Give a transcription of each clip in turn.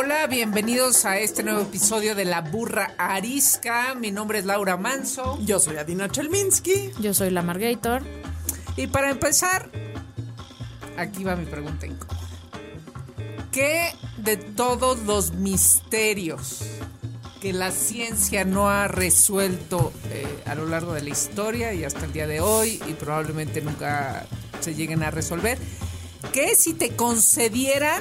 Hola, bienvenidos a este nuevo episodio de La Burra Arisca. Mi nombre es Laura Manso. Yo soy Adina Chelminsky. Yo soy la Margator. Y para empezar, aquí va mi pregunta incómoda. ¿Qué de todos los misterios que la ciencia no ha resuelto eh, a lo largo de la historia y hasta el día de hoy y probablemente nunca se lleguen a resolver, que si te concedieran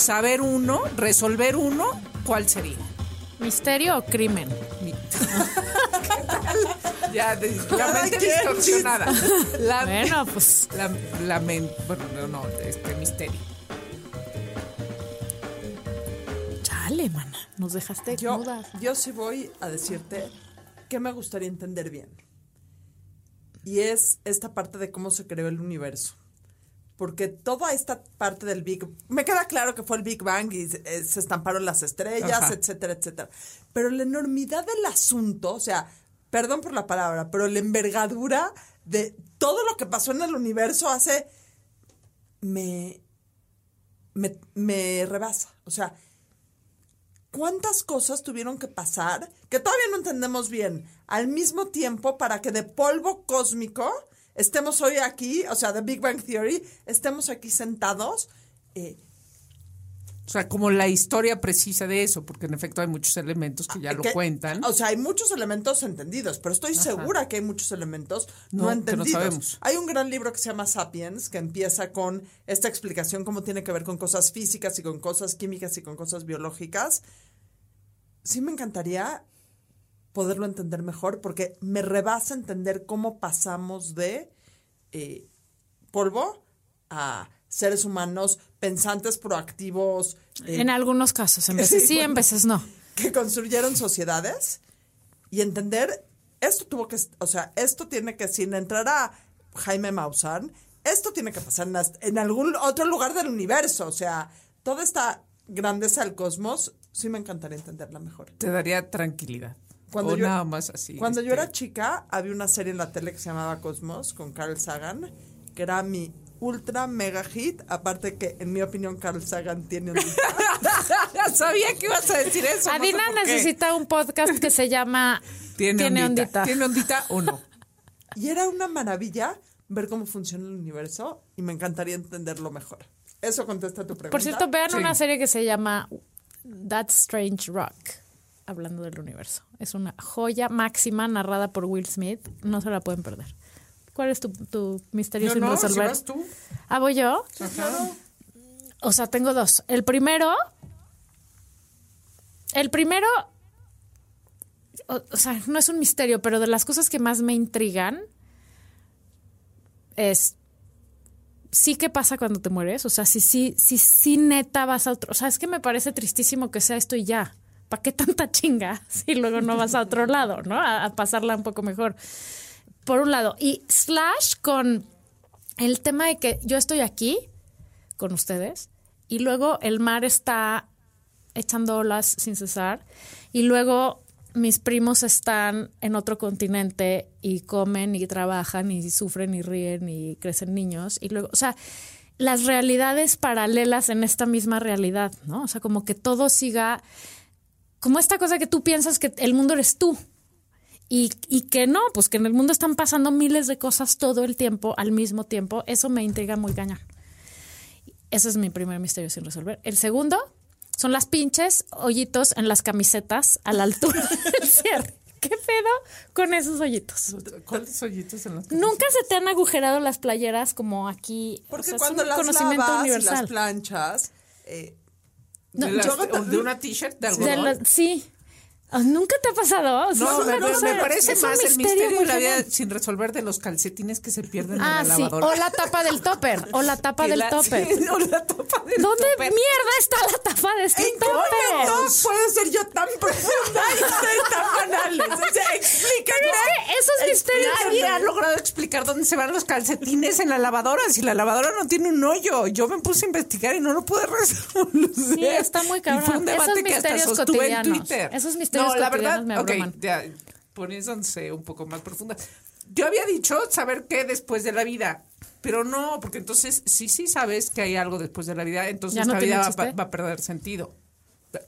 saber uno, resolver uno, ¿cuál sería? ¿Misterio o crimen? Mi- ¿Qué tal? Ya, de- la mente distorsionada. La, Bueno, pues la, la men- bueno, no, no, este misterio. chale, mana. Nos dejaste Yo, mudas. yo sí voy a decirte que me gustaría entender bien. Y es esta parte de cómo se creó el universo. Porque toda esta parte del Big me queda claro que fue el Big Bang y se, eh, se estamparon las estrellas, Ajá. etcétera, etcétera. Pero la enormidad del asunto, o sea, perdón por la palabra, pero la envergadura de todo lo que pasó en el universo hace me me, me rebasa. O sea, ¿cuántas cosas tuvieron que pasar que todavía no entendemos bien al mismo tiempo para que de polvo cósmico estemos hoy aquí, o sea, de Big Bang Theory, estemos aquí sentados? eh, O sea, como la historia precisa de eso, porque en efecto hay muchos elementos que ya lo que- cuentan. O sea, hay muchos elementos entendidos, pero estoy segura que hay muchos elementos no, No, que no entendidos. sabemos. Hay un gran libro que se llama Sapiens, que empieza con esta explicación cómo tiene que ver con cosas físicas y con cosas químicas y con cosas biológicas. Sí me encantaría poderlo entender mejor, porque me rebasa entender cómo pasamos de eh, polvo a seres humanos pensantes, proactivos, eh, En algunos casos, en veces sí, en veces no. que construyeron sociedades y entender esto tuvo que, o sea, esto tiene que, sin entrar a Jaime Maussan, esto tiene que pasar en, algún otro lugar del universo, o sea, toda esta grandeza del cosmos, sí me encantaría entenderla mejor. Te daría tranquilidad. Cuando o yo- nada más así. Cuando yo este, era chica, había una serie en la tele que se llamaba Cosmos con Carl Sagan, que era mi ultra mega hit, aparte que en mi opinión Carl Sagan tiene un sabía que ibas a decir eso. no sé Adina necesita un podcast que se llama Tiene, Tiene ondita. ondita. ¿Tiene ondita o no? Y era una maravilla ver cómo funciona el universo y me encantaría entenderlo mejor. Eso contesta tu pregunta. Por cierto, vean Sí. una serie que se llama That Strange Rock, hablando del universo. Es una joya máxima narrada por Will Smith. No se la pueden perder. ¿Cuál es tu, tu misterio sin no, si resolver? vas tú. ¿Ah, voy yo? O sea, tengo dos. El primero. El primero. O, o sea, no es un misterio, pero de las cosas que más me intrigan es. Sí, ¿qué pasa cuando te mueres? O sea, si sí, si, sí, neta vas a otro. O sea, es que me parece tristísimo que sea esto y ya. ¿Para qué tanta chinga si luego no vas a otro lado, ¿no? A, pasarla un poco mejor. Por un lado. Y slash con el tema de que yo estoy aquí con ustedes y luego el mar está echando olas sin cesar y luego mis primos están en otro continente y comen y trabajan y sufren y ríen y crecen niños y luego, o sea, las realidades paralelas en esta misma realidad, ¿no? O sea, como que todo siga como esta cosa que tú piensas que el mundo eres tú. Y, y que no, pues que en el mundo están pasando miles de cosas todo el tiempo, al mismo tiempo. Eso me intriga muy cañón. Ese es mi primer misterio sin resolver. El segundo son las pinches hoyitos en las camisetas a la altura del cierre. ¿Qué pedo con esos hoyitos? ¿Cuántos hoyitos en los Nunca se te han agujerado las playeras como aquí. Porque O sea, es cuando un las conocimiento lavas y las planchas, eh, de, yo las- de una t-shirt de De algodón? la- sí. Ah, ¿Nunca te ha pasado? No, me, me- cosa- me parece más el misterio misterio de la vida cañón. sin resolver de los calcetines que se pierden Ah, en la sí. lavadora. O la tapa del topper. O la tapa del la- topper. sí, o la tapa del ¿Dónde topper. mierda está la tapa de este ¿En qué topper? momento puede ser yo tan profunda y ustedes tan banales? O sea, nadie ha logrado explicar dónde se van los calcetines en la lavadora. Si la lavadora no tiene un hoyo. Yo me puse a investigar y no lo pude resolver. Sí, está muy cabrón. Y fue un debate Esos que hasta misterios sostuve en cotidianos. Twitter. Esos misterios no, la verdad, me ya, poniéndose un poco más profunda. Yo había dicho saber qué después de la vida. Pero no, porque entonces sí, sí sabes que hay algo después de la vida, entonces ¿Ya no la vida va, a perder sentido.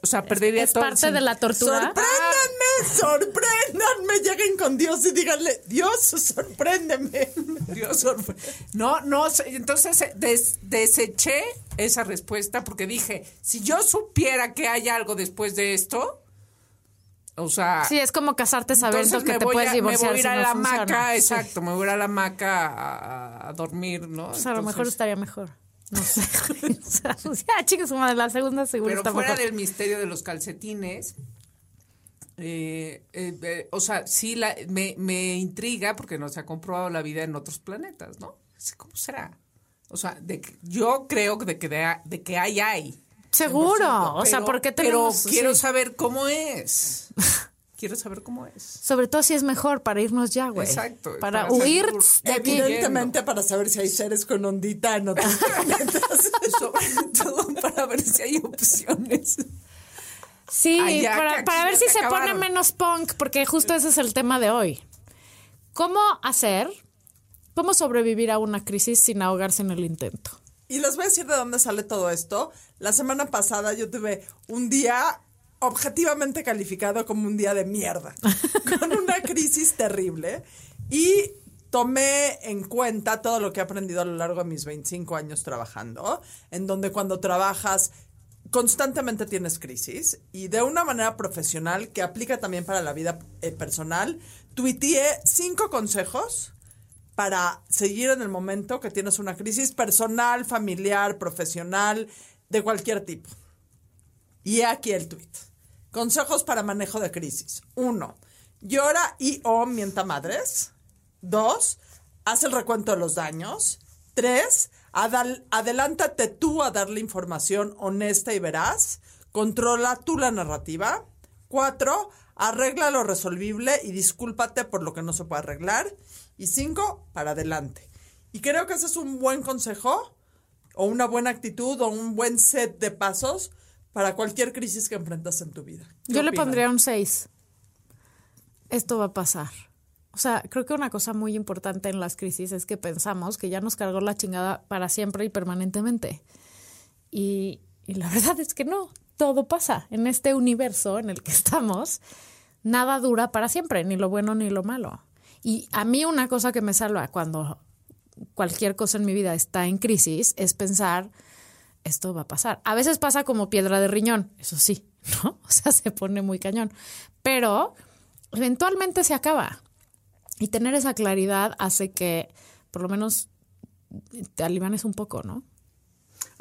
O sea, perdería Es todo el parte de la tortura. ¡Sorpréndanme! ¡Sorpréndanme! Lleguen con Dios y díganle, Dios, sorpréndeme. Dios, sorpre- no, no, entonces eh, des- deseché esa respuesta porque dije, si yo supiera que hay algo después de esto, o sea, Sí, es como casarte sabiendo que me te puedes a, me divorciar voy a ir si a no la funciona. hamaca, Sí. exacto, me voy a la hamaca a, dormir, ¿no? Pues a lo mejor estaría mejor. No sé. ya, chicos, madre, la segunda seguro Pero está fuera mejor. del misterio de los calcetines, eh, eh, eh, o sea, sí la, me, me intriga porque no se ha comprobado la vida en otros planetas, ¿no? ¿Cómo será? O sea, de que- yo creo que de que, de, de que hay, hay. Seguro. 100%, o sea, pero- porque Pero tenemos. quiero sí. saber cómo es. quiero saber cómo es. Sobre todo si es mejor para irnos ya, güey. Exacto, Para, para huir salir de aquí. Evidentemente para saber si hay seres con ondita en otros planetas. Sobre todo para ver si hay opciones. Sí, ya, para, ver si se pone menos punk, porque justo ese es el tema de hoy. ¿Cómo hacer, cómo sobrevivir a una crisis sin ahogarse en el intento? Y les voy a decir de dónde sale todo esto. La semana pasada yo tuve un día objetivamente calificado como un día de mierda, con una crisis terrible. Y tomé en cuenta todo lo que he aprendido a lo largo de mis 25 años trabajando, en donde cuando trabajas constantemente tienes crisis y de una manera profesional que aplica también para la vida eh, personal, tuiteé cinco consejos para seguir en el momento que tienes una crisis personal, familiar, profesional, de cualquier tipo. Y aquí el tweet. Consejos para manejo de crisis. Uno, llora y o mienta madres. Dos, haz el recuento de los daños. Tres, adelántate tú a darle información honesta y veraz. Controla tú la narrativa. Cuatro, arregla lo resolvible y discúlpate por lo que no se puede arreglar. Y cinco, para adelante. Y creo que ese es un buen consejo o una buena actitud o un buen set de pasos para cualquier crisis que enfrentas en tu vida. ¿Qué Yo le pondría un 6. Esto va a pasar. O sea, creo que una cosa muy importante en las crisis es que pensamos que ya nos cargó la chingada para siempre y permanentemente. Y, y la verdad es que no, todo pasa. En este universo en el que estamos, nada dura para siempre, ni lo bueno ni lo malo. Y a mí una cosa que me salva cuando cualquier cosa en mi vida está en crisis es pensar, esto va a pasar. A veces pasa como piedra de riñón, eso sí, ¿no? O sea, se pone muy cañón. Pero eventualmente se acaba. Y tener esa claridad hace que por lo menos te alivianes un poco, ¿no?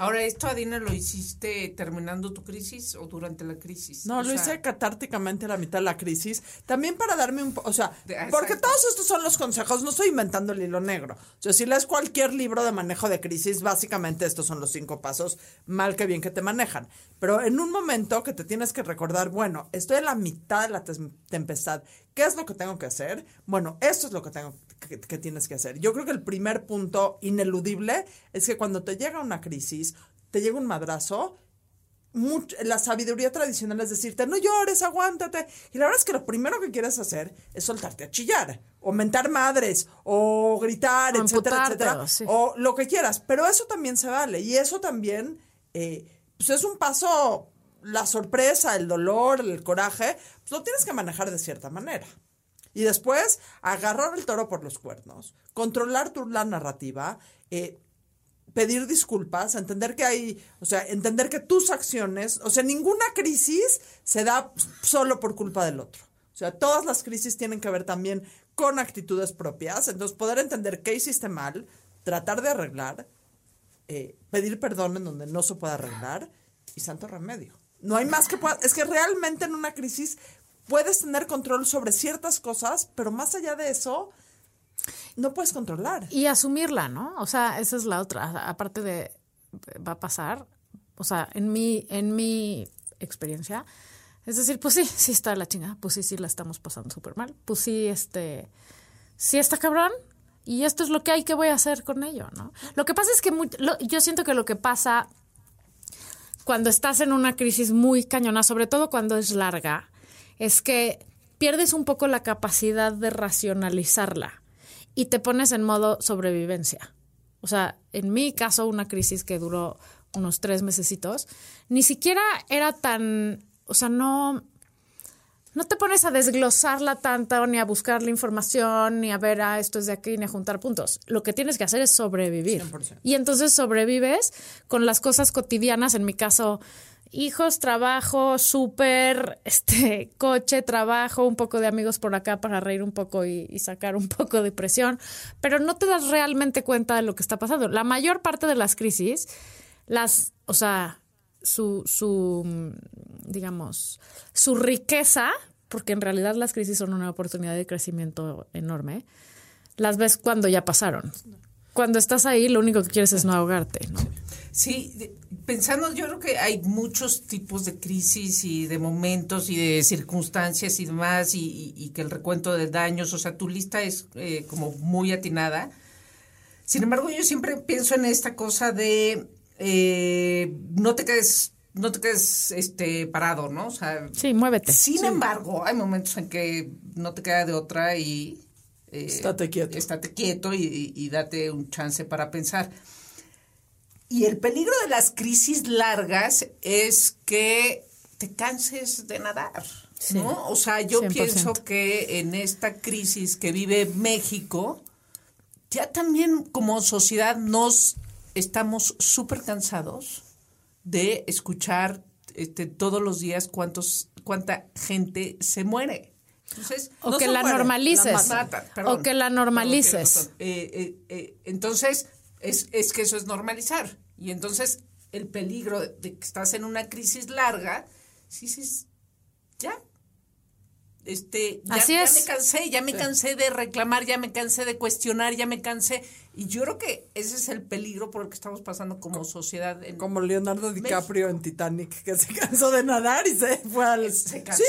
Ahora, ¿esto, Adina, lo hiciste terminando tu crisis o durante la crisis? No, O lo sea, hice catárticamente a la mitad de la crisis. También para darme un... O sea, De- porque todos estos son los consejos. No estoy inventando el hilo negro. O sea, si lees cualquier libro de manejo de crisis, básicamente estos son los cinco pasos mal que bien que te manejan. Pero en un momento que te tienes que recordar, bueno, estoy en la mitad de la tempestad. ¿Qué es lo que tengo que hacer? Bueno, esto es lo que tengo que, que tienes que hacer. Yo creo que el primer punto ineludible es que cuando te llega una crisis, te llega un madrazo, much- la sabiduría tradicional es decirte, no llores, aguántate. Y la verdad es que lo primero que quieres hacer es soltarte a chillar, o mentar madres, o gritar, O etcétera, etcétera. o sí. O lo que quieras. Pero eso también se vale. Y eso también, eh, pues es un paso, la sorpresa, el dolor, el coraje, pues lo tienes que manejar de cierta manera. Y después, agarrar el toro por los cuernos, controlar tu, la narrativa, eh, pedir disculpas, entender que hay, o sea, entender que tus acciones, o sea, ninguna crisis se da solo por culpa del otro. O sea, todas las crisis tienen que ver también con actitudes propias. Entonces, poder entender qué hiciste mal, tratar de arreglar, eh, pedir perdón en donde no se puede arreglar y santo remedio. No hay más que pueda. Es que realmente en una crisis puedes tener control sobre ciertas cosas, pero más allá de eso, no puedes controlar. Y asumirla, ¿no? O sea, esa es la otra. Aparte de va a pasar, o sea, en mi, en mi experiencia, es decir, pues sí, sí está la chingada, pues sí, sí la estamos pasando súper mal, pues sí, este, sí está cabrón y esto es lo que hay que voy a hacer con ello, ¿no? Lo que pasa es que yo siento que lo que pasa cuando estás en una crisis muy cañona, sobre todo cuando es larga, es que pierdes un poco la capacidad de racionalizarla y te pones en modo sobrevivencia. O sea, en mi caso, una crisis que duró unos tres mesecitos, ni siquiera era tan, o sea, no, no te pones a desglosarla tanto, ni a buscar la información, ni a ver, ah, esto es de aquí, ni a juntar puntos. Lo que tienes que hacer es sobrevivir. 100%. Y entonces sobrevives con las cosas cotidianas, en mi caso, hijos, trabajo, súper, este, coche, trabajo, un poco de amigos por acá para reír un poco y, y sacar un poco de presión, pero no te das realmente cuenta de lo que está pasando. La mayor parte de las crisis, las, o sea, su, su, mm, digamos, su riqueza, porque en realidad las crisis son una oportunidad de crecimiento enorme, las ves cuando ya pasaron. Cuando estás ahí, lo único que quieres es no ahogarte, ¿no? Sí, pensando, yo creo que hay muchos tipos de crisis y de momentos y de circunstancias y demás, y, y- y que el recuento de daños, o sea, tu lista es eh, como muy atinada. Sin embargo, yo siempre pienso en esta cosa de eh, no te quedes, no te quedes este, parado, ¿no? O sea, Sí, muévete. sin embargo, hay momentos en que no te queda de otra y... eh, Estate quieto. Estate quieto y, date un chance para pensar. Y el peligro de las crisis largas es que te canses de nadar, ¿no? O sea, yo 100%. pienso que en esta crisis que vive México, ya también como sociedad nos estamos súper cansados de escuchar este, todos los días cuántos, cuánta gente se muere. Entonces, O No que la normalices. la matan, perdón. o que la normalices. Perdón, eh, eh, eh, entonces, es, es que eso es normalizar. Y entonces, el peligro de, que estás en una crisis larga, si dices, ya. Este, ya, Así ya es. me cansé, ya me cansé de reclamar, ya me cansé de cuestionar, ya me cansé. Y yo creo que ese es el peligro por el que estamos pasando como sociedad. En, Como Leonardo DiCaprio en Titanic, que se cansó de nadar y se fue al... se cansó.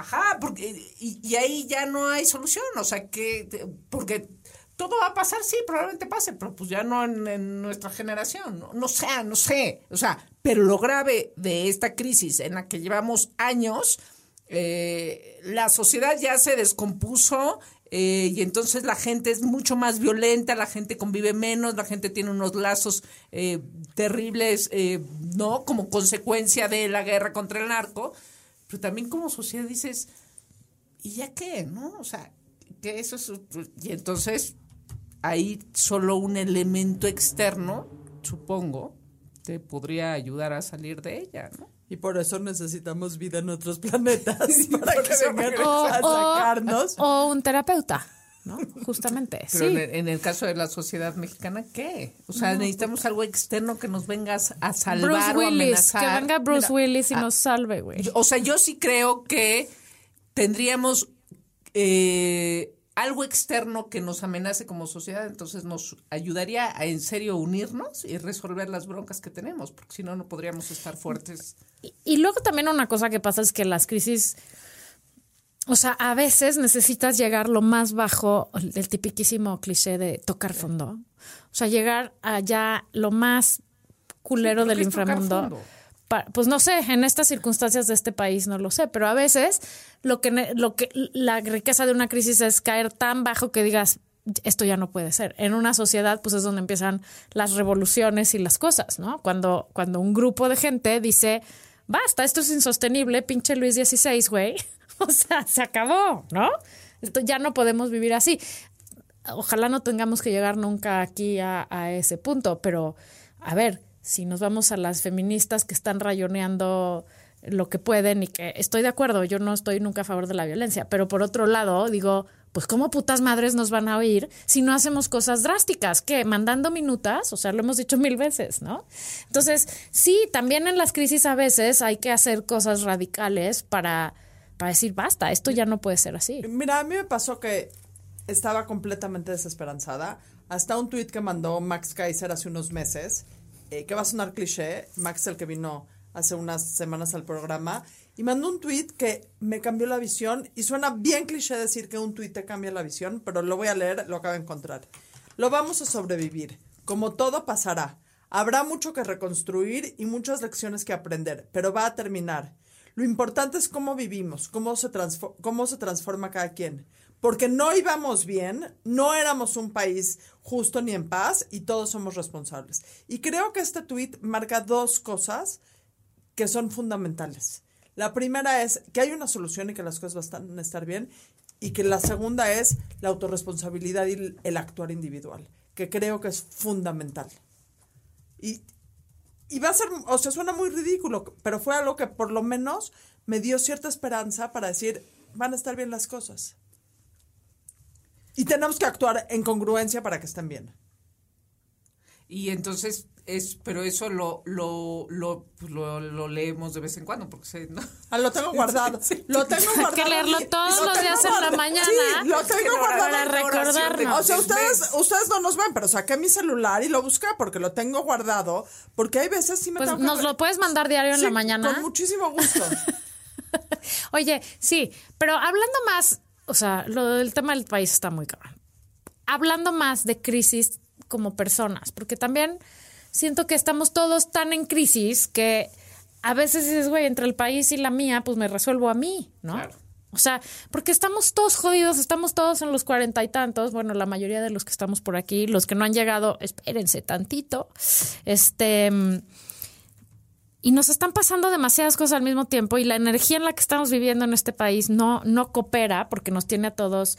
Ajá, porque y, ahí ya no hay solución, o sea que porque todo va a pasar, sí, probablemente pase, pero pues ya no en, en nuestra generación, no, no sé, no sé, o sea, pero lo grave de esta crisis en la que llevamos años, eh, la sociedad ya se descompuso. eh, y entonces la gente es mucho más violenta, la gente convive menos, la gente tiene unos lazos eh, terribles, eh, ¿no? Como consecuencia de la guerra contra el narco pero también como sociedad dices, ¿y ya qué? ¿No? O sea, que eso es... Y entonces ahí solo un elemento externo, supongo, te podría ayudar a salir de ella, ¿no? Y por eso necesitamos vida en otros planetas, para que vengan O, a o- sacarnos. o un terapeuta, ¿no? Justamente. Pero sí. en, el, en el caso de la sociedad mexicana, ¿qué? O sea, necesitamos algo externo que nos venga a salvar Bruce o Willis, que amenazar. venga Bruce Mira, Willis y ah, nos salve, güey. O sea, yo sí creo que tendríamos eh, algo externo que nos amenace como sociedad, entonces nos ayudaría a en serio unirnos y resolver las broncas que tenemos, porque si no, no podríamos estar fuertes. Y, y luego también una cosa que pasa es que las crisis, o sea, a veces necesitas llegar lo más bajo, el, el tipiquísimo cliché de tocar fondo. O sea, llegar allá lo más culero del ¿qué es tocar inframundo. fondo? Pa- pues no sé, en estas circunstancias de este país no lo sé, pero a veces lo que, lo que la riqueza de una crisis es caer tan bajo que digas, esto ya no puede ser. En una sociedad, pues es donde empiezan las revoluciones y las cosas, ¿no? Cuando, cuando un grupo de gente dice, basta, esto es insostenible, pinche Luis XVI, güey. O sea, se acabó, ¿no? Esto ya no podemos vivir así. Ojalá no tengamos que llegar nunca aquí a, ese punto, pero a ver, si nos vamos a las feministas que están rayoneando lo que pueden y que estoy de acuerdo, yo no estoy nunca a favor de la violencia, pero por otro lado digo, pues cómo putas madres nos van a oír si no hacemos cosas drásticas, que mandando minutas, o sea, lo hemos dicho mil veces, ¿no? Entonces, sí, también en las crisis a veces hay que hacer cosas radicales para, para decir, basta, esto ya no puede ser así. Mira, a mí me pasó que estaba completamente desesperanzada. Hasta un tuit que mandó Max Kaiser hace unos meses, eh, que va a sonar cliché. Max, el que vino hace unas semanas al programa, y mandó un tweet que me cambió la visión y suena bien cliché decir que un tweet te cambia la visión, pero lo voy a leer, lo acabo de encontrar. Lo vamos a sobrevivir, como todo pasará. Habrá mucho que reconstruir y muchas lecciones que aprender, pero va a terminar. Lo importante es cómo vivimos, cómo se, cómo se transforma cada quien. Porque no íbamos bien, no éramos un país justo ni en paz y todos somos responsables. Y creo que este tuit marca dos cosas que son fundamentales. La primera es que hay una solución y que las cosas van a estar bien. Y que la segunda es la autorresponsabilidad y el actuar individual, que creo que es fundamental. Y, y va a ser, o sea, suena muy ridículo, pero fue algo que por lo menos me dio cierta esperanza para decir, van a estar bien las cosas. Y tenemos que actuar en congruencia para que estén bien. Y entonces es, pero eso lo, lo, lo, pues lo, lo leemos de vez en cuando, porque se, ¿no? Ah, lo tengo guardado. Sí, sí. Lo tengo guardado. que leerlo todos lo los días en la guardado. mañana. Sí, lo tengo guardado. para recordarnos. O sea, ustedes, ustedes no nos ven, pero saqué mi celular y lo busqué porque lo tengo guardado. Porque hay veces sí me Pues tengo nos lo puedes mandar diario en la mañana. Con muchísimo gusto. Oye, sí, pero hablando más, o sea, lo del tema del país está muy cabrón. Hablando más de crisis como personas, porque también siento que estamos todos tan en crisis que a veces dices, güey, entre el país y la mía, pues me resuelvo a mí, ¿no? Claro. O sea, porque estamos todos jodidos, estamos todos en los cuarenta y tantos, bueno, la mayoría de los que estamos por aquí, los que no han llegado, espérense tantito, este, y nos están pasando demasiadas cosas al mismo tiempo y la energía en la que estamos viviendo en este país no, no coopera porque nos tiene a todos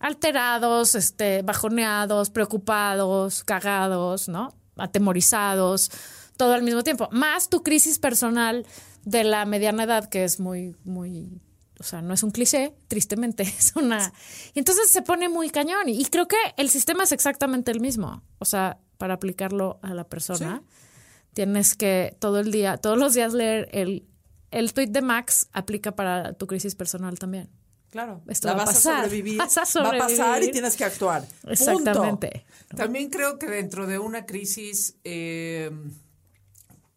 alterados, este, bajoneados, preocupados, cagados, ¿no? Atemorizados, todo al mismo tiempo. Más tu crisis personal de la mediana edad, que es muy, muy, o sea, no es un cliché, tristemente, es una... Y entonces se pone muy cañón. Y creo que el sistema es exactamente el mismo. O sea, para aplicarlo a la persona, tienes que todo el día, todos los días leer el, el tweet de Max, aplica para tu crisis personal también. Claro. Esto la va a vas pasar. a sobrevivir. Vas a Va a pasar y tienes que actuar. Punto. Exactamente. También creo que dentro de una crisis, eh,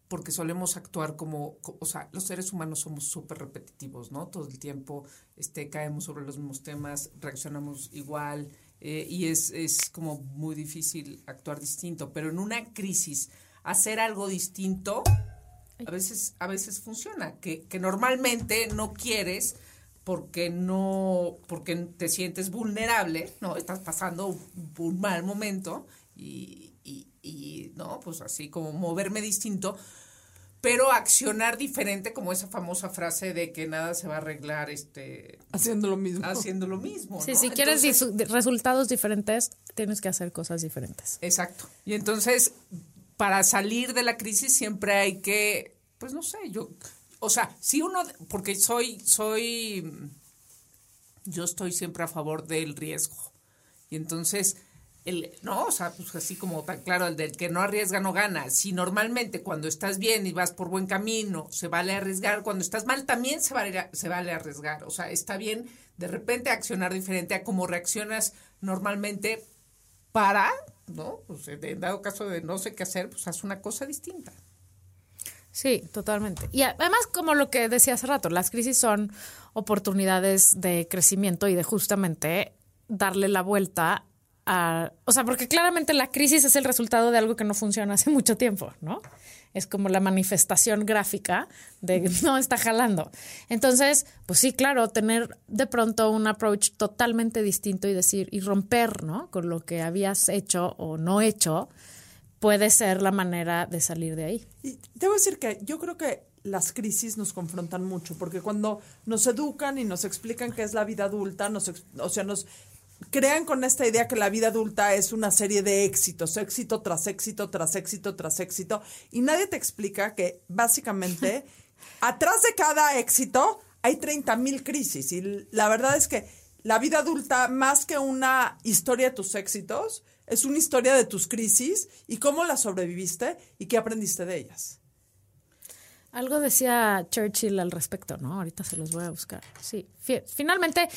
porque solemos actuar como, co- o sea, los seres humanos somos súper repetitivos, ¿no? Todo el tiempo este, caemos sobre los mismos temas, reaccionamos igual eh, y es, es como muy difícil actuar distinto, pero en una crisis hacer algo distinto a veces, a veces funciona, que, que normalmente no quieres porque no, porque te sientes vulnerable, ¿no? Estás pasando un, un mal momento y, y, y, no, pues así como moverme distinto, pero accionar diferente, como esa famosa frase de que nada se va a arreglar este Haciendo lo mismo. haciendo lo mismo. Sí, ¿no? si quieres Entonces- resultados diferentes, tienes que hacer cosas diferentes. Exacto. Y entonces, para salir de la crisis siempre hay que, pues no sé, yo, o sea, si uno, porque soy, soy, yo estoy siempre a favor del riesgo. Y entonces, el, no, o sea, pues así como tan claro, el del que no arriesga no gana. Si normalmente cuando estás bien y vas por buen camino, se vale arriesgar, cuando estás mal también se vale, se vale arriesgar. O sea, está bien de repente accionar diferente a como reaccionas normalmente para, ¿no? Pues en dado caso de no sé qué hacer, pues haz una cosa distinta. Sí, totalmente. Y además, como lo que decía hace rato, las crisis son oportunidades de crecimiento y de justamente darle la vuelta a... O sea, porque claramente la crisis es el resultado de algo que no funciona hace mucho tiempo, ¿no? Es como la manifestación gráfica de no está jalando. Entonces, pues sí, claro, tener de pronto un approach totalmente distinto y decir, y romper, ¿no? Con lo que habías hecho o no hecho, puede ser la manera de salir de ahí. Y debo decir que yo creo que las crisis nos confrontan mucho, porque cuando nos educan y nos explican qué es la vida adulta, nos, o sea, nos crean con esta idea que la vida adulta es una serie de éxitos, éxito tras éxito, tras éxito, tras éxito, y nadie te explica que básicamente atrás de cada éxito hay 30 mil crisis, y la verdad es que la vida adulta, más que una historia de tus éxitos, es una historia de tus crisis y cómo las sobreviviste y qué aprendiste de ellas. Algo decía Churchill al respecto, ¿no? Ahorita se los voy a buscar. Sí, fi- finalmente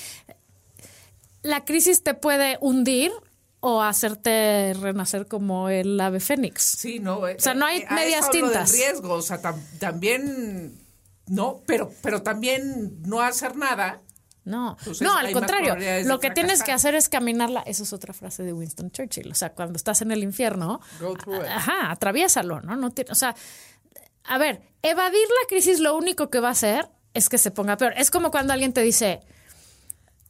la crisis te puede hundir o hacerte renacer como el ave fénix. Sí, no. O sea, no hay medias Del tintas. riesgo, o sea, tam- también no, pero, pero también no hacer nada. No, Entonces, no, al contrario. Lo que tienes que hacer es caminarla. Eso es otra frase de Winston Churchill. O sea, cuando estás en el infierno, Go through it. ajá, atraviésalo, ¿no? no tiene- o sea, a ver, evadir la crisis lo único que va a hacer es que se ponga peor. Es como cuando alguien te dice,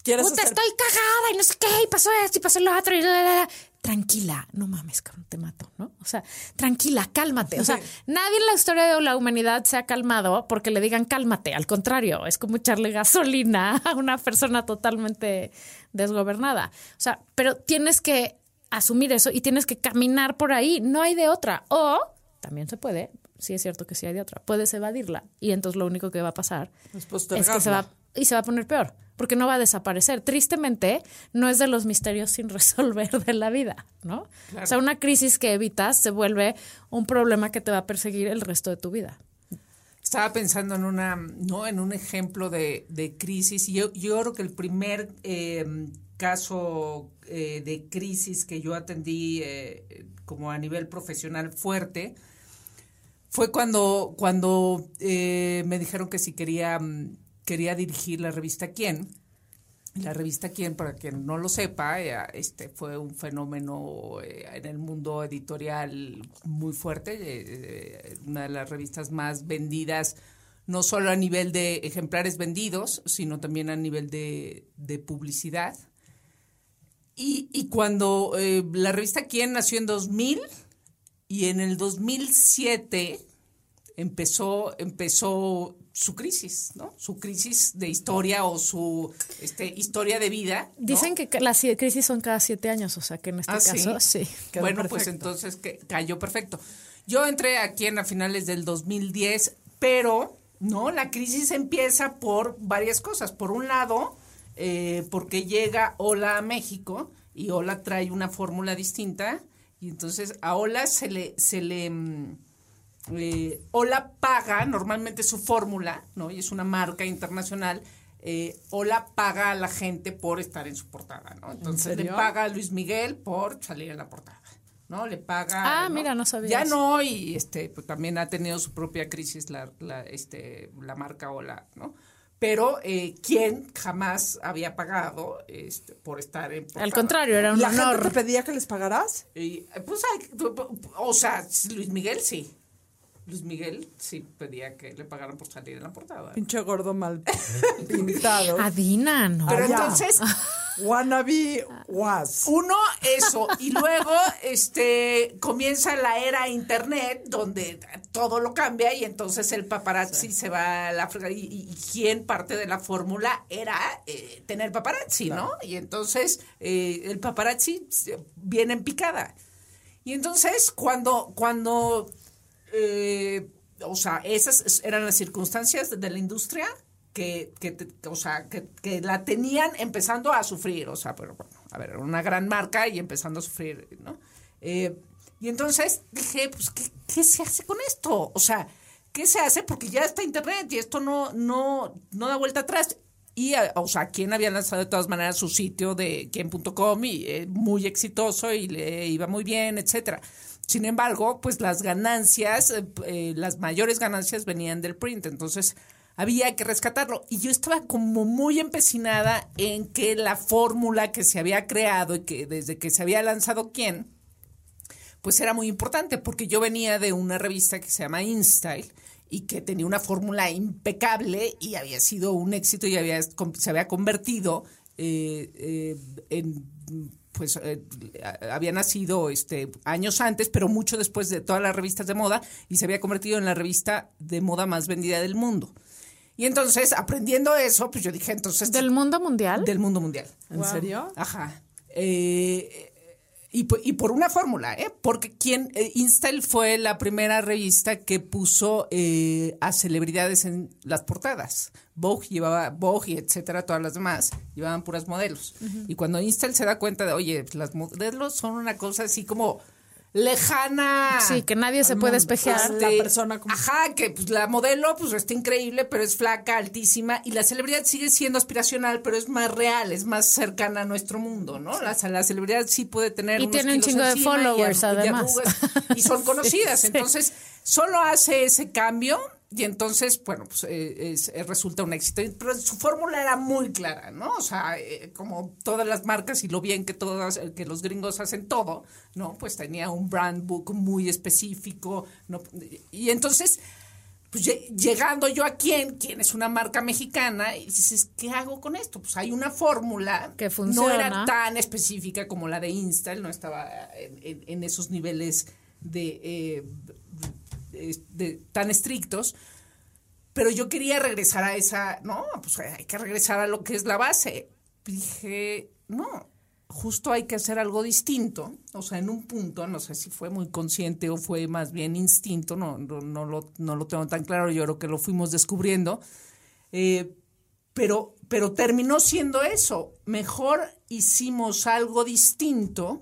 ¿Quieres puta, hacer- estoy cagada y no sé qué, y pasó esto y pasó lo otro y la, la, la". Tranquila, no mames, cabrón, te mato, ¿no? O sea, tranquila, cálmate. O sea, nadie en la historia de la humanidad se ha calmado porque le digan cálmate. Al contrario, es como echarle gasolina a una persona totalmente desgobernada. O sea, pero tienes que asumir eso y tienes que caminar por ahí. No hay de otra. O también se puede, sí es cierto que sí hay de otra. Puedes evadirla y entonces lo único que va a pasar Es es que se va y se va a poner peor, porque no va a desaparecer. Tristemente, no es de los misterios sin resolver de la vida, ¿no? O sea, una crisis que evitas se vuelve un problema que te va a perseguir el resto de tu vida. Estaba pensando en una, ¿no? En un ejemplo de, de crisis. Y yo, yo creo que el primer eh, caso eh, de crisis que yo atendí eh, como a nivel profesional fuerte fue cuando, cuando eh, me dijeron que si quería, mm, quería dirigir la revista Quién. La revista Quién, para quien no lo sepa, eh, este fue un fenómeno eh, en el mundo editorial muy fuerte, eh, una de las revistas más vendidas, no solo a nivel de ejemplares vendidos, sino también a nivel de, publicidad. Y, cuando la revista Quién nació en 2000 y en el 2007 empezó, empezó su crisis, ¿no? Su crisis de historia o su este, historia de vida. ¿no? Dicen que las crisis son cada siete años, o sea que en este Ah, ¿sí? caso sí. Quedó bueno, pues entonces que cayó perfecto. Yo entré aquí en a finales del 2010, pero no, la crisis empieza por varias cosas. Por un lado, eh, porque llega Ola a México y Ola trae una fórmula distinta y entonces a Ola se le se le mm, eh, Ola paga normalmente su fórmula, ¿no? Y es una marca internacional. eh, Ola paga a la gente por estar en su portada, ¿no? Entonces le paga a Luis Miguel por salir en la portada, ¿no? Le paga. Ah, mira, no sabía Ya eso. no, y este, pues, también ha tenido su propia crisis la, la, este, la marca Ola, ¿no? Pero eh, ¿quién jamás había pagado este, por estar en portada? Al contrario, era un ¿La gente te honor. pedía que les pagaras? Y, pues, hay- o sea, Luis Miguel sí. Luis Miguel sí pedía que le pagaran por salir en la portada. Pinche gordo mal pintado. Adina, ¿no? Pero entonces, Wannabe was. uno, eso, y luego este comienza la era internet, donde todo lo cambia, y entonces el paparazzi se va a la fregada, y, y quién parte de la fórmula era eh, tener paparazzi, ¿no? Y entonces eh, el paparazzi viene en picada. Y entonces, cuando, cuando eh, o sea, esas eran las circunstancias de la industria que, que, te- o sea, que, que la tenían empezando a sufrir, o sea, pero bueno, a ver, una gran marca y empezando a sufrir, ¿no? Eh, y entonces dije, pues, ¿qué, se hace con esto? O sea, ¿qué se hace? Porque ya está internet y esto no, no, no da vuelta atrás. Y, eh, o sea, quien había lanzado de todas maneras su sitio de quien.com y eh, muy exitoso y le iba muy bien, etcétera. Sin embargo, pues las ganancias, eh, eh, las mayores ganancias venían del print, entonces había que rescatarlo. Y yo estaba como muy empecinada en que la fórmula que se había creado y que desde que se había lanzado quién, pues era muy importante porque yo venía de una revista que se llama InStyle y que tenía una fórmula impecable y había sido un éxito y había, se había convertido eh, en pues eh, había nacido este años antes, pero mucho después de todas las revistas de moda y se había convertido en la revista de moda más vendida del mundo. Y entonces, aprendiendo eso, pues yo dije, entonces ¿Del mundo mundial? del mundo mundial. ¿En serio? Ajá. Eh, y, y por una fórmula, ¿eh? Porque quien, eh, InStyle fue la primera revista que puso eh, a celebridades en las portadas. Vogue llevaba, Vogue y etcétera, todas las demás, llevaban puras modelos. Y cuando InStyle se da cuenta de, oye, las modelos son una cosa así como lejana. Sí, que nadie se puede espejear. la persona como- Ajá, que pues, la modelo pues está increíble, pero es flaca, altísima, y la celebridad sigue siendo aspiracional, pero es más real, es más cercana a nuestro mundo, ¿no? La, la celebridad sí puede tener Y unos tiene un chingo de y followers, y además. arrugas, y son conocidas, Sí, sí. entonces solo hace ese cambio y entonces, bueno, pues eh, es- eh, resulta un éxito. Pero su fórmula era muy clara, ¿no? O sea, eh, como todas las marcas y lo bien que todas, eh, que los gringos hacen todo, ¿no? Pues tenía un brand book muy específico, ¿no? Y entonces, pues lle- llegando yo a quién, quién es una marca mexicana, y dices, ¿qué hago con esto? Pues hay una fórmula Que no funciona. era tan específica como la de Install, no estaba en, en- en esos niveles de, eh, tan estrictos, pero yo quería regresar a esa, no, pues hay que regresar a lo que es la base. Dije, no, justo hay que hacer algo distinto, o sea, en un punto, no sé si fue muy consciente o fue más bien instinto, no, no, no lo, no lo tengo tan claro, yo creo que lo fuimos descubriendo, eh, pero, pero terminó siendo eso, mejor hicimos algo distinto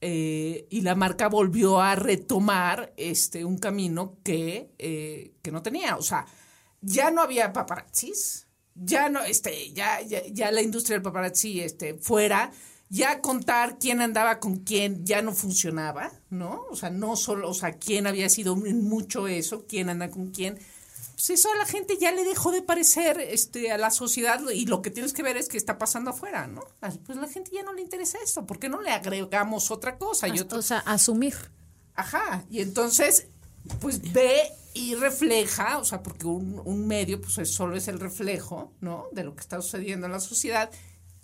eh, y la marca volvió a retomar este un camino que, eh, que no tenía. O sea, ya no había paparazzis, ya no, este, ya, ya, ya la industria del paparazzi este, fuera, ya contar quién andaba con quién ya no funcionaba, ¿no? O sea, no solo, o sea, quién había sido mucho eso, quién anda con quién. Pues eso a la gente ya le dejó de parecer este, a la sociedad y lo que tienes que ver es que está pasando afuera, ¿no? Pues la gente ya no le interesa esto, ¿por qué no le agregamos otra cosa? Y otro- O sea, asumir. Ajá, y entonces, pues ve y refleja, o sea, porque un, un medio, pues es- solo es el reflejo, ¿no? De lo que está sucediendo en la sociedad,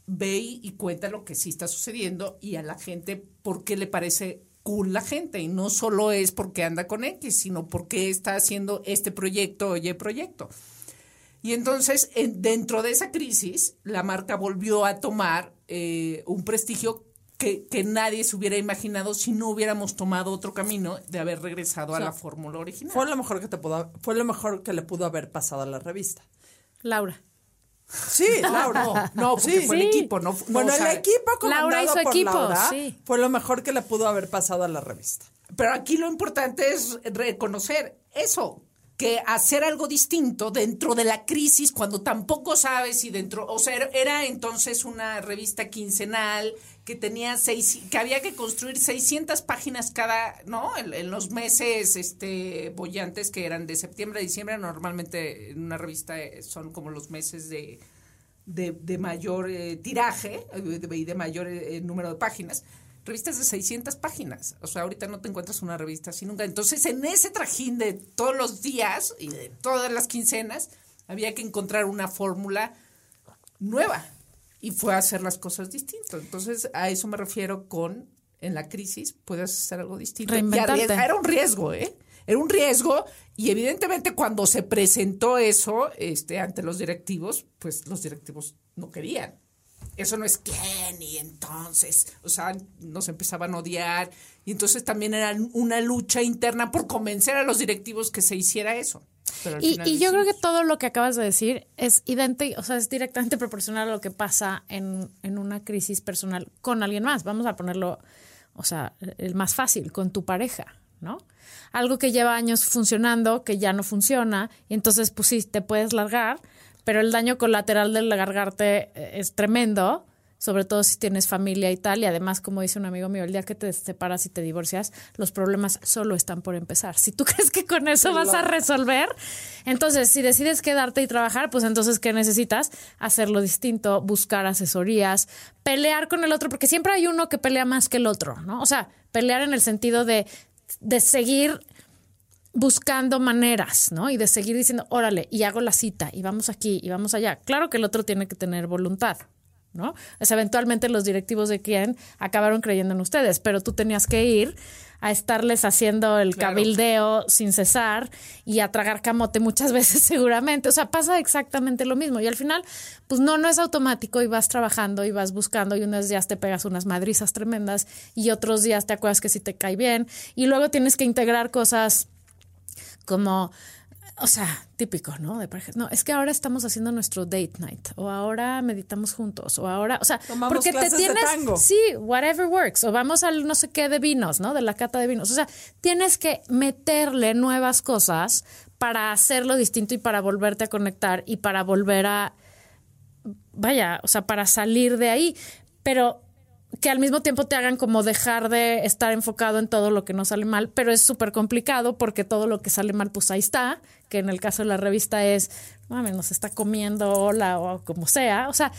ve y, y cuenta lo que sí está sucediendo y a la gente, ¿por qué le parece cool la gente? Y no solo es porque anda con X, sino porque está haciendo este proyecto o Y proyecto. Y entonces, en- dentro de esa crisis, la marca volvió a tomar eh, un prestigio que, que nadie se hubiera imaginado si no hubiéramos tomado otro camino de haber regresado a la fórmula original. Fue lo mejor que te pudo, fue lo mejor que le pudo haber pasado a la revista. Laura. Sí, Laura. no, no, porque fue el Sí. equipo, no, no, bueno, o sea, el equipo comandado Laura por equipo, Laura sí. fue lo mejor que le pudo haber pasado a la revista. Pero aquí lo importante es reconocer eso, que hacer algo distinto dentro de la crisis cuando tampoco sabes si dentro, o sea, era entonces una revista quincenal que tenía seis, que había que construir 600 páginas cada, ¿no? En, en los meses, este, bollantes que eran de septiembre a diciembre, normalmente en una revista eh, son como los meses de, de, mayor eh, tiraje eh, y de mayor eh, número de páginas. Revistas de 600 páginas. O sea, ahorita no te encuentras una revista así nunca. Entonces, en ese trajín de todos los días y de todas las quincenas, había que encontrar una fórmula nueva. Y fue a hacer las cosas distintas. Entonces, a eso me refiero con, en la crisis, puedes hacer algo distinto. Reinventarte. Era un riesgo, ¿eh? Era un riesgo y evidentemente cuando se presentó eso este, ante los directivos, pues los directivos no querían. Eso no es quién y entonces, o sea, nos empezaban a odiar y entonces también era una lucha interna por convencer a los directivos que se hiciera eso. Pero al Y, final y yo creo que todo lo que acabas de decir es idéntico, o sea, es directamente proporcional a lo que pasa en, en una crisis personal con alguien más. Vamos a ponerlo, o sea, el más fácil, con tu pareja, ¿no? Algo que lleva años funcionando, que ya no funciona, y entonces, pues sí, te puedes largar, pero el daño colateral del largarte eh, es tremendo, sobre todo si tienes familia y tal, y además, como dice un amigo mío, el día que te separas y te divorcias, los problemas solo están por empezar. Si tú crees que con eso vas a resolver, entonces si decides quedarte y trabajar, pues entonces, ¿qué necesitas? Hacerlo distinto, buscar asesorías, pelear con el otro, porque siempre hay uno que pelea más que el otro, ¿no? O sea, pelear en el sentido de, de seguir buscando maneras, ¿no? Y de seguir diciendo, órale, y hago la cita, y vamos aquí, y vamos allá. Claro que el otro tiene que tener voluntad, ¿no? Eventualmente los directivos de quien acabaron creyendo en ustedes, pero tú tenías que ir a estarles haciendo el Claro. cabildeo sin cesar y a tragar camote muchas veces seguramente. O sea, pasa exactamente lo mismo. Y al final, pues no, no es automático y vas trabajando y vas buscando y unos días te pegas unas madrizas tremendas y otros días te acuerdas que sí te cae bien y luego tienes que integrar cosas como, o sea, típico, ¿no? De pareja. No, es que ahora estamos haciendo nuestro date night, o ahora meditamos juntos, o ahora, o sea, Tomamos porque te de tienes, tango. sí, whatever works, o vamos al no sé qué de vinos, ¿no? De la cata de vinos. O sea, tienes que meterle nuevas cosas para hacerlo distinto y para volverte a conectar y para volver a, vaya, o sea, para salir de ahí. Pero que al mismo tiempo te hagan como dejar de estar enfocado en todo lo que no sale mal, pero es súper complicado porque todo lo que sale mal, pues ahí está, que en el caso de la revista es, mames, nos está comiendo hola o como sea, o sea,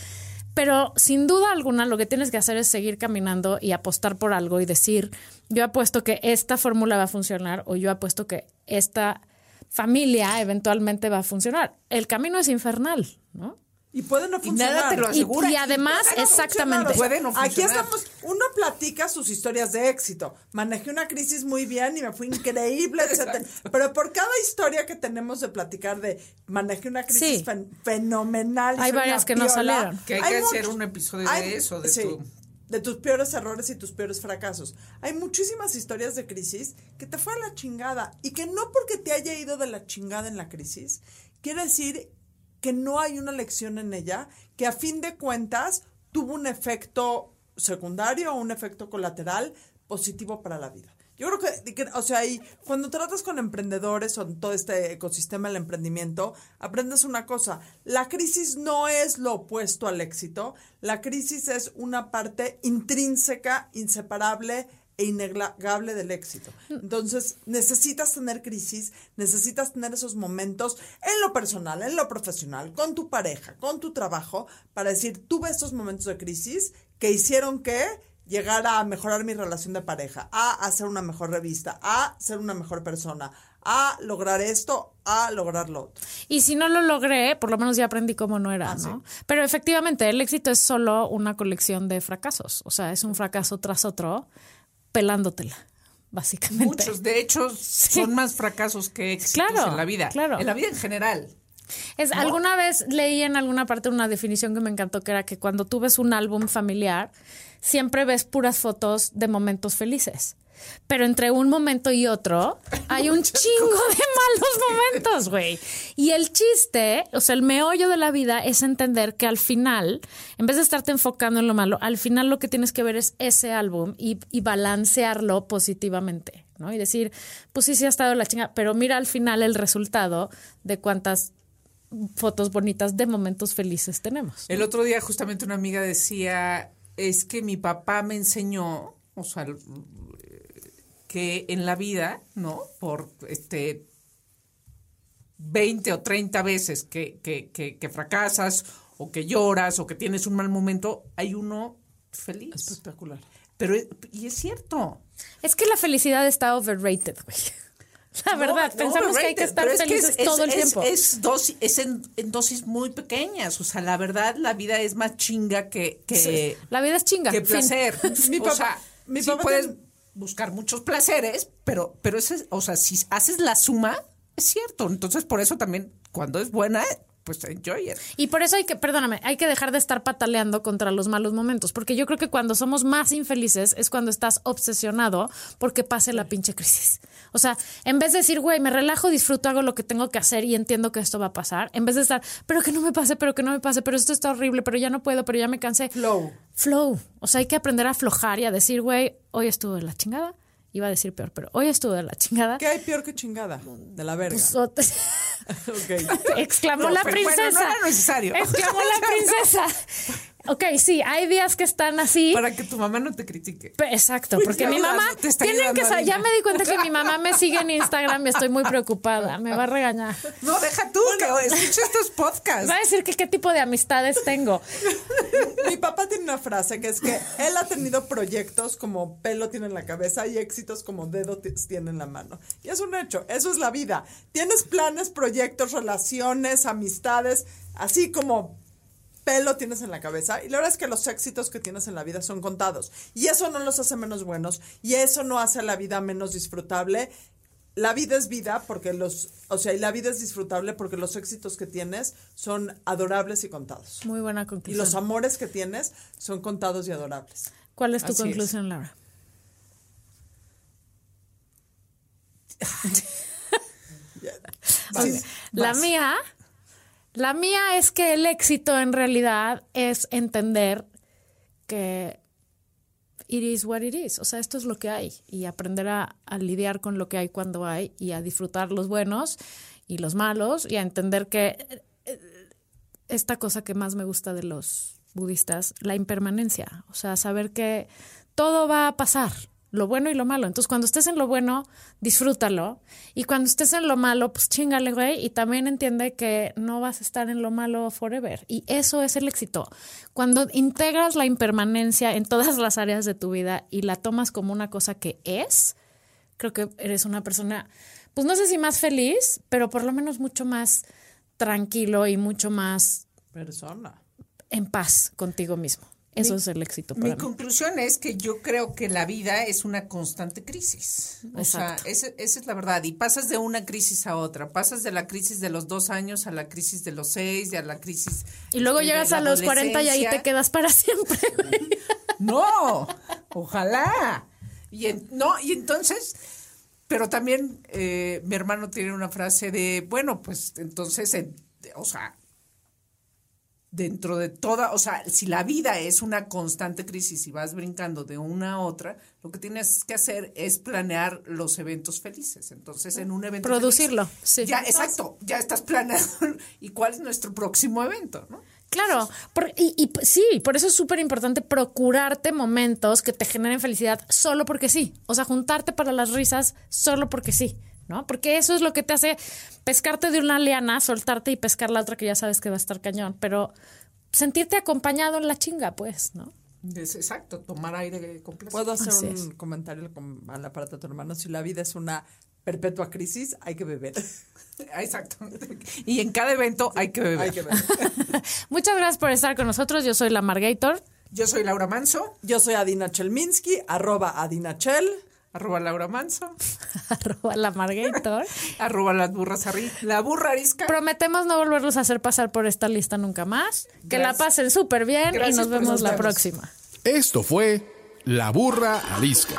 pero sin duda alguna lo que tienes que hacer es seguir caminando y apostar por algo y decir, yo apuesto que esta fórmula va a funcionar o yo apuesto que esta familia eventualmente va a funcionar. El camino es infernal, ¿no? Y puede no Y nada funcionar. te lo Y, asegura. y además, no exactamente. funcionar, o sea, Puede no Aquí funcionar. estamos, uno platica sus historias de éxito. Manejé una crisis muy bien y me fue increíble, etcétera. Pero por cada historia que tenemos de platicar de manejé una crisis Sí. fen- fenomenal. y Hay varias que no piola, salieron. Que hay que hacer un episodio de eso, de tu- de tus peores errores y tus peores fracasos. Hay muchísimas historias de crisis que te fue a la chingada y que no porque te haya ido de la chingada en la crisis, quiere decir que no hay una lección en ella que a fin de cuentas tuvo un efecto secundario o un efecto colateral positivo para la vida. Yo creo que, o sea, y cuando tratas con emprendedores o en todo este ecosistema del emprendimiento, aprendes una cosa, la crisis no es lo opuesto al éxito, la crisis es una parte intrínseca, inseparable e innegable del éxito. Entonces, necesitas tener crisis, necesitas tener esos momentos en lo personal, en lo profesional, con tu pareja, con tu trabajo, para decir, tuve estos momentos de crisis que hicieron que llegara a mejorar mi relación de pareja, a hacer una mejor revista, a ser una mejor persona, a lograr esto, a lograr lo otro. Y si no lo logré, por lo menos ya aprendí cómo no era, Ah, ¿no? Pero efectivamente, el éxito es solo una colección de fracasos. O sea, es un fracaso tras otro, pelándotela, básicamente. Muchos, de hecho, son más fracasos que éxitos Claro, en la vida. claro. En la vida en general. Es, Alguna vez leí en alguna parte una definición que me encantó, que era que cuando tú ves un álbum familiar, siempre ves puras fotos de momentos felices. Pero entre un momento y otro hay un chingo de malos momentos, güey. Y el chiste, o sea, el meollo de la vida es entender que al final, en vez de estarte enfocando en lo malo, al final lo que tienes que ver es ese álbum y, y balancearlo positivamente, ¿no? Y decir, pues sí, sí ha estado la chinga, pero mira al final el resultado de cuántas fotos bonitas de momentos felices tenemos. El otro día justamente una amiga decía, es que mi papá me enseñó, o sea, que en la vida, ¿no? Por este 20 o 30 veces que, que, que, que fracasas o que lloras o que tienes un mal momento, hay uno feliz. Espectacular. Pero, y es cierto. Es que la felicidad está overrated, güey. La verdad, No, pensamos que hay que estar es que felices es- todo el es- tiempo. Es, dosis, es en, en dosis muy pequeñas. O sea, la verdad, la vida es más chinga que, que, la vida es chinga. que fin. placer. Mi o papá- sea, mi sí papá puedes ten- buscar muchos placeres, pero, pero ese, o sea, si haces la suma, es cierto. Entonces, por eso también, cuando es buena, pues enjoy it. Y por eso hay que, perdóname, hay que dejar de estar pataleando contra los malos momentos, porque yo creo que cuando somos más infelices es cuando estás obsesionado porque pase la pinche crisis. O sea, en vez de decir, güey, me relajo, disfruto, hago lo que tengo que hacer y entiendo que esto va a pasar, en vez de estar, pero que no me pase, pero que no me pase, pero esto está horrible, pero ya no puedo, pero ya me cansé. Flow. Flow. O sea, hay que aprender a aflojar y a decir, güey, hoy estuvo de la chingada. Iba a decir peor, pero hoy estuvo de la chingada. ¿Qué hay peor que chingada? De la verga. Pues. Exclamó No, la pero bueno, princesa. no era necesario. Exclamó la princesa. Ok, sí, hay días que están así. Para que tu mamá no te critique. Exacto, Uy, porque ya mi mamá te está tienen que ayudando, sa- ya me di cuenta que mi mamá me sigue en Instagram y estoy muy preocupada, me va a regañar. No, deja tú que escucha estos podcasts. Va a decir que qué tipo de amistades tengo. Mi papá tiene una frase que es que él ha tenido proyectos como pelo tiene en la cabeza y éxitos como dedo tiene en la mano. Y es un hecho, eso es la vida. Tienes planes, proyectos, relaciones, amistades, así como pelo tienes en la cabeza. Y la verdad es que los éxitos que tienes en la vida son contados. Y eso no los hace menos buenos. Y eso no hace la vida menos disfrutable. La vida es vida porque los, o sea, y la vida es disfrutable porque los éxitos que tienes son adorables y contados. Muy buena Y conclusión. los amores que tienes son contados y adorables. ¿Cuál es tu Así conclusión, Laura? Sí, La mía, la mía es que el éxito en realidad es entender que it is what it is. O sea, esto es lo que hay y aprender a, a lidiar con lo que hay cuando hay y a disfrutar los buenos y los malos y a entender que eh, esta cosa que más me gusta de los budistas, la impermanencia. O sea, saber que todo va a pasar, lo bueno y lo malo. Entonces, cuando estés en lo bueno, disfrútalo. Y cuando estés en lo malo, pues chingale, güey. Y también entiende que no vas a estar en lo malo forever. Y eso es el éxito. Cuando integras la impermanencia en todas las áreas de tu vida y la tomas como una cosa que es, creo que eres una persona, pues no sé si más feliz, pero por lo menos mucho más tranquilo y mucho más Persona. en paz contigo mismo. Eso es el éxito para Mi mí. conclusión es que yo creo que la vida es una constante crisis. O Exacto. sea, esa, esa es la verdad. Y pasas de una crisis a otra. Pasas de la crisis de los dos años a la crisis de los seis, y a la crisis. Y luego llegas a los 40 y ahí te quedas para siempre. No, ojalá. Y en- no, y entonces, pero también eh, mi hermano tiene una frase de, bueno, pues entonces, en- o sea, dentro de toda, o sea, si la vida es una constante crisis y vas brincando de una a otra, lo que tienes que hacer es planear los eventos felices. Entonces, en un evento Producirlo, feliz, sí. Ya, exacto, ya estás planeando y cuál es nuestro próximo evento, ¿no? Claro, por- y, y sí, por eso es súper importante procurarte momentos que te generen felicidad solo porque sí. O sea, juntarte para las risas solo porque sí, ¿no? Porque eso es lo que te hace pescarte de una liana, soltarte y pescar la otra que ya sabes que va a estar cañón. Pero sentirte acompañado en la chinga, pues, ¿no? Es exacto, tomar aire completo. ¿Puedo hacer Así un es. comentario con- a la parte de tu hermano? Si la vida es una perpetua crisis, hay que beber. Exacto. Y en cada evento hay que beber. hay que beber. Muchas gracias por estar con nosotros. Yo soy la Margator. Yo soy Laura Manso, Yo soy Adina Chelminsky, arroba Adina Chel. Arroba Laura Manso, arroba la Margator. arroba las burras la burra arisca. Prometemos no volverlos a hacer pasar por esta lista nunca más. Que la pasen súper bien y nos vemos la próxima. Esto fue La Burra Arisca.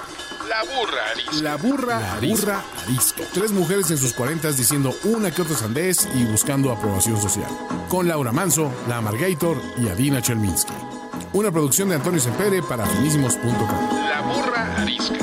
La burra arisca. La burra, arisca. arisca. Tres mujeres en sus cuarentas diciendo una que otra sandez y buscando aprobación social. Con Laura Manso, La Margator y Adina Chelminsky. Una producción de Antonio Sempere para finísimos.com. La burra arisca.